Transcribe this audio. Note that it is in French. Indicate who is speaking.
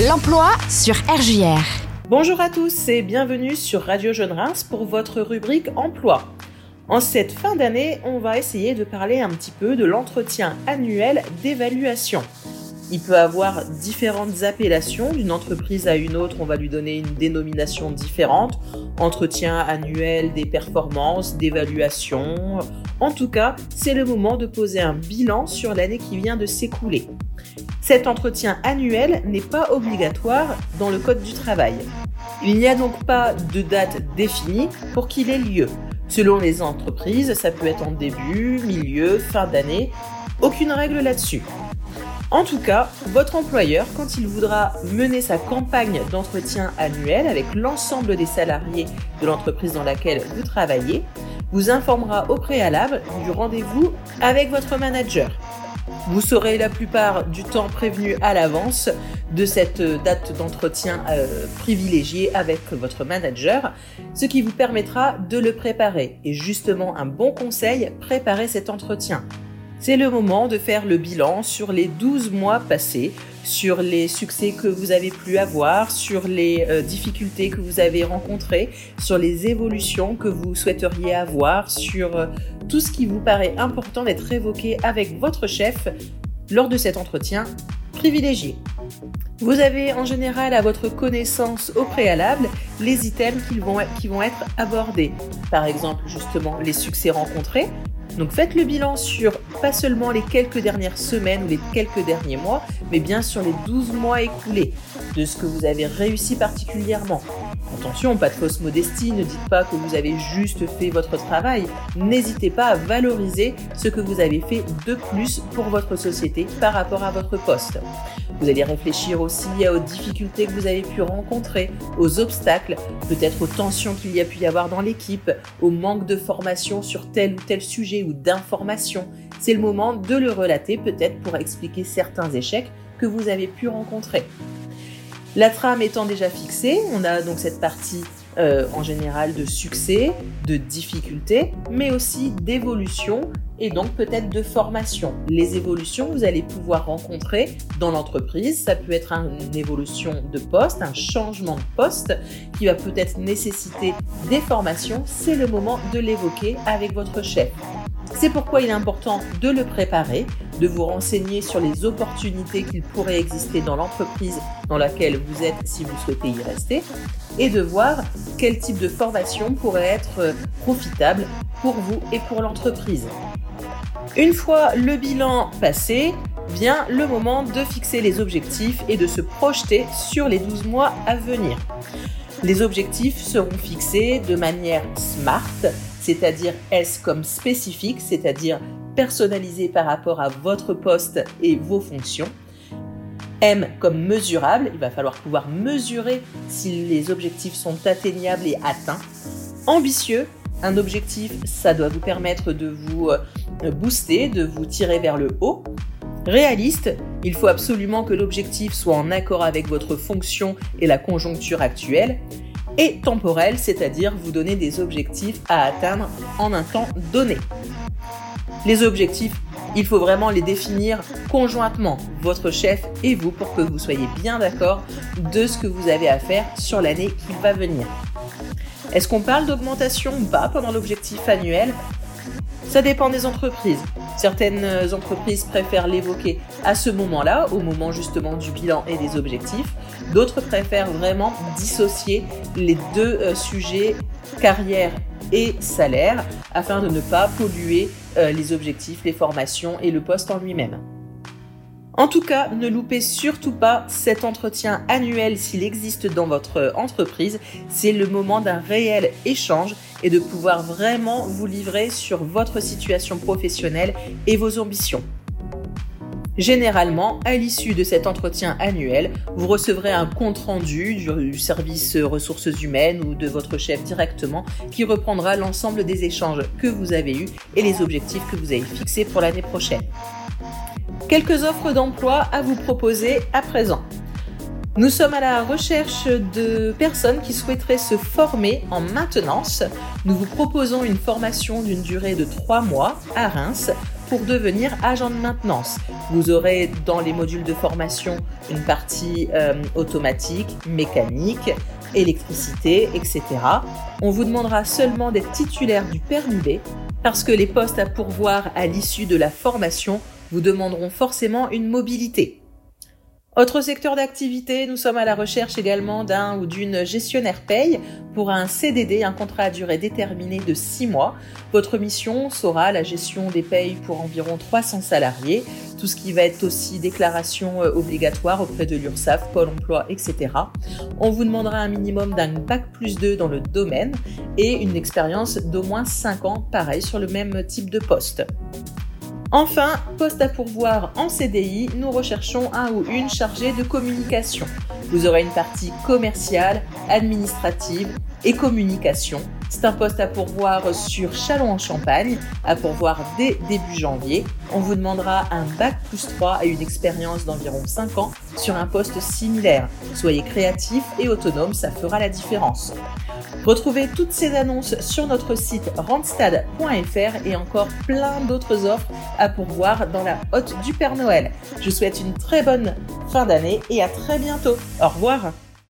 Speaker 1: L'emploi sur RJR.
Speaker 2: Bonjour à tous et bienvenue sur Radio Jeune Reims pour votre rubrique Emploi. En cette fin d'année, on va essayer de parler un petit peu de l'entretien annuel d'évaluation. Il peut avoir différentes appellations. D'une entreprise à une autre, on va lui donner une dénomination différente. Entretien annuel des performances, d'évaluation. En tout cas, c'est le moment de poser un bilan sur l'année qui vient de s'écouler. Cet entretien annuel n'est pas obligatoire dans le Code du travail. Il n'y a donc pas de date définie pour qu'il ait lieu. Selon les entreprises, ça peut être en début, milieu, fin d'année. Aucune règle là-dessus. En tout cas, votre employeur, quand il voudra mener sa campagne d'entretien annuel avec l'ensemble des salariés de l'entreprise dans laquelle vous travaillez, vous informera au préalable du rendez-vous avec votre manager. Vous serez la plupart du temps prévenu à l'avance de cette date d'entretien euh, privilégiée avec votre manager, ce qui vous permettra de le préparer. Et justement, un bon conseil, préparez cet entretien. C'est le moment de faire le bilan sur les 12 mois passés, sur les succès que vous avez pu avoir, sur les euh, difficultés que vous avez rencontrées, sur les évolutions que vous souhaiteriez avoir, sur euh, tout ce qui vous paraît important d'être évoqué avec votre chef lors de cet entretien privilégié. Vous avez en général à votre connaissance au préalable les items qui vont, qui vont être abordés. Par exemple, justement, les succès rencontrés, donc faites le bilan sur pas seulement les quelques dernières semaines ou les quelques derniers mois, mais bien sur les 12 mois écoulés, de ce que vous avez réussi particulièrement. Attention, pas de fausse modestie, ne dites pas que vous avez juste fait votre travail. N'hésitez pas à valoriser ce que vous avez fait de plus pour votre société par rapport à votre poste. Vous allez réfléchir aussi aux difficultés que vous avez pu rencontrer, aux obstacles, peut-être aux tensions qu'il y a pu y avoir dans l'équipe, au manque de formation sur tel ou tel sujet ou d'information. C'est le moment de le relater peut-être pour expliquer certains échecs que vous avez pu rencontrer. La trame étant déjà fixée, on a donc cette partie euh, en général de succès, de difficulté, mais aussi d'évolution et donc peut-être de formation. Les évolutions, vous allez pouvoir rencontrer dans l'entreprise, ça peut être une évolution de poste, un changement de poste qui va peut-être nécessiter des formations. C'est le moment de l'évoquer avec votre chef. C'est pourquoi il est important de le préparer, de vous renseigner sur les opportunités qu'il pourrait exister dans l'entreprise dans laquelle vous êtes si vous souhaitez y rester, et de voir quel type de formation pourrait être euh, profitable pour vous et pour l'entreprise. Une fois le bilan passé, vient le moment de fixer les objectifs et de se projeter sur les 12 mois à venir. Les objectifs seront fixés de manière SMART, c'est-à-dire S comme spécifique, c'est-à-dire personnalisé par rapport à votre poste et vos fonctions. M comme mesurable, il va falloir pouvoir mesurer si les objectifs sont atteignables et atteints. Ambitieux, un objectif, ça doit vous permettre de vous euh, booster, de vous tirer vers le haut. Réaliste, il faut absolument que l'objectif soit en accord avec votre fonction et la conjoncture actuelle et temporel, c'est-à-dire vous donner des objectifs à atteindre en un temps donné. Les objectifs, il faut vraiment les définir conjointement, votre chef et vous, pour que vous soyez bien d'accord de ce que vous avez à faire sur l'année qui va venir. Est-ce qu'on parle d'augmentation pas pendant l'objectif annuel? Ça dépend des entreprises. Certaines entreprises préfèrent l'évoquer à ce moment-là, au moment justement du bilan et des objectifs. D'autres préfèrent vraiment dissocier les deux euh, sujets, carrière et salaire, afin de ne pas polluer euh, les objectifs, les formations et le poste en lui-même. En tout cas, ne loupez surtout pas cet entretien annuel s'il existe dans votre entreprise. C'est le moment d'un réel échange et de pouvoir vraiment vous livrer sur votre situation professionnelle et vos ambitions. Généralement, à l'issue de cet entretien annuel, vous recevrez un compte-rendu du service ressources humaines ou de votre chef directement qui reprendra l'ensemble des échanges que vous avez eus et les objectifs que vous avez fixés pour l'année prochaine. Quelques offres d'emploi à vous proposer à présent. Nous sommes à la recherche de personnes qui souhaiteraient se former en maintenance. Nous vous proposons une formation d'une durée de 3 mois à Reims pour devenir agent de maintenance. Vous aurez dans les modules de formation une partie euh, automatique, mécanique, électricité, etc. On vous demandera seulement d'être titulaire du permis B parce que les postes à pourvoir à l'issue de la formation vous demanderont forcément une mobilité. Autre secteur d'activité, nous sommes à la recherche également d'un ou d'une gestionnaire paye pour un CDD, un contrat à durée déterminée de 6 mois. Votre mission sera la gestion des payes pour environ 300 salariés, tout ce qui va être aussi déclaration euh, obligatoire auprès de l'URSSAF, Pôle emploi, etc. On vous demandera un minimum d'un bac plus 2 dans le domaine et une expérience d'au moins 5 ans, pareil, sur le même type de poste. Enfin, poste à pourvoir en CDI, nous recherchons un ou une chargée de communication. Vous aurez une partie commerciale, administrative et communication. C'est un poste à pourvoir sur Chalon-en-Champagne, à pourvoir dès début janvier. On vous demandera un bac plus 3 et une expérience d'environ 5 ans sur un poste similaire. Soyez créatif et autonome, ça fera la différence. Retrouvez toutes ces annonces sur notre site randstad.fr et encore plein d'autres offres à pourvoir dans la hotte du Père Noël. Je souhaite une très bonne fin d'année et à très bientôt. Au revoir.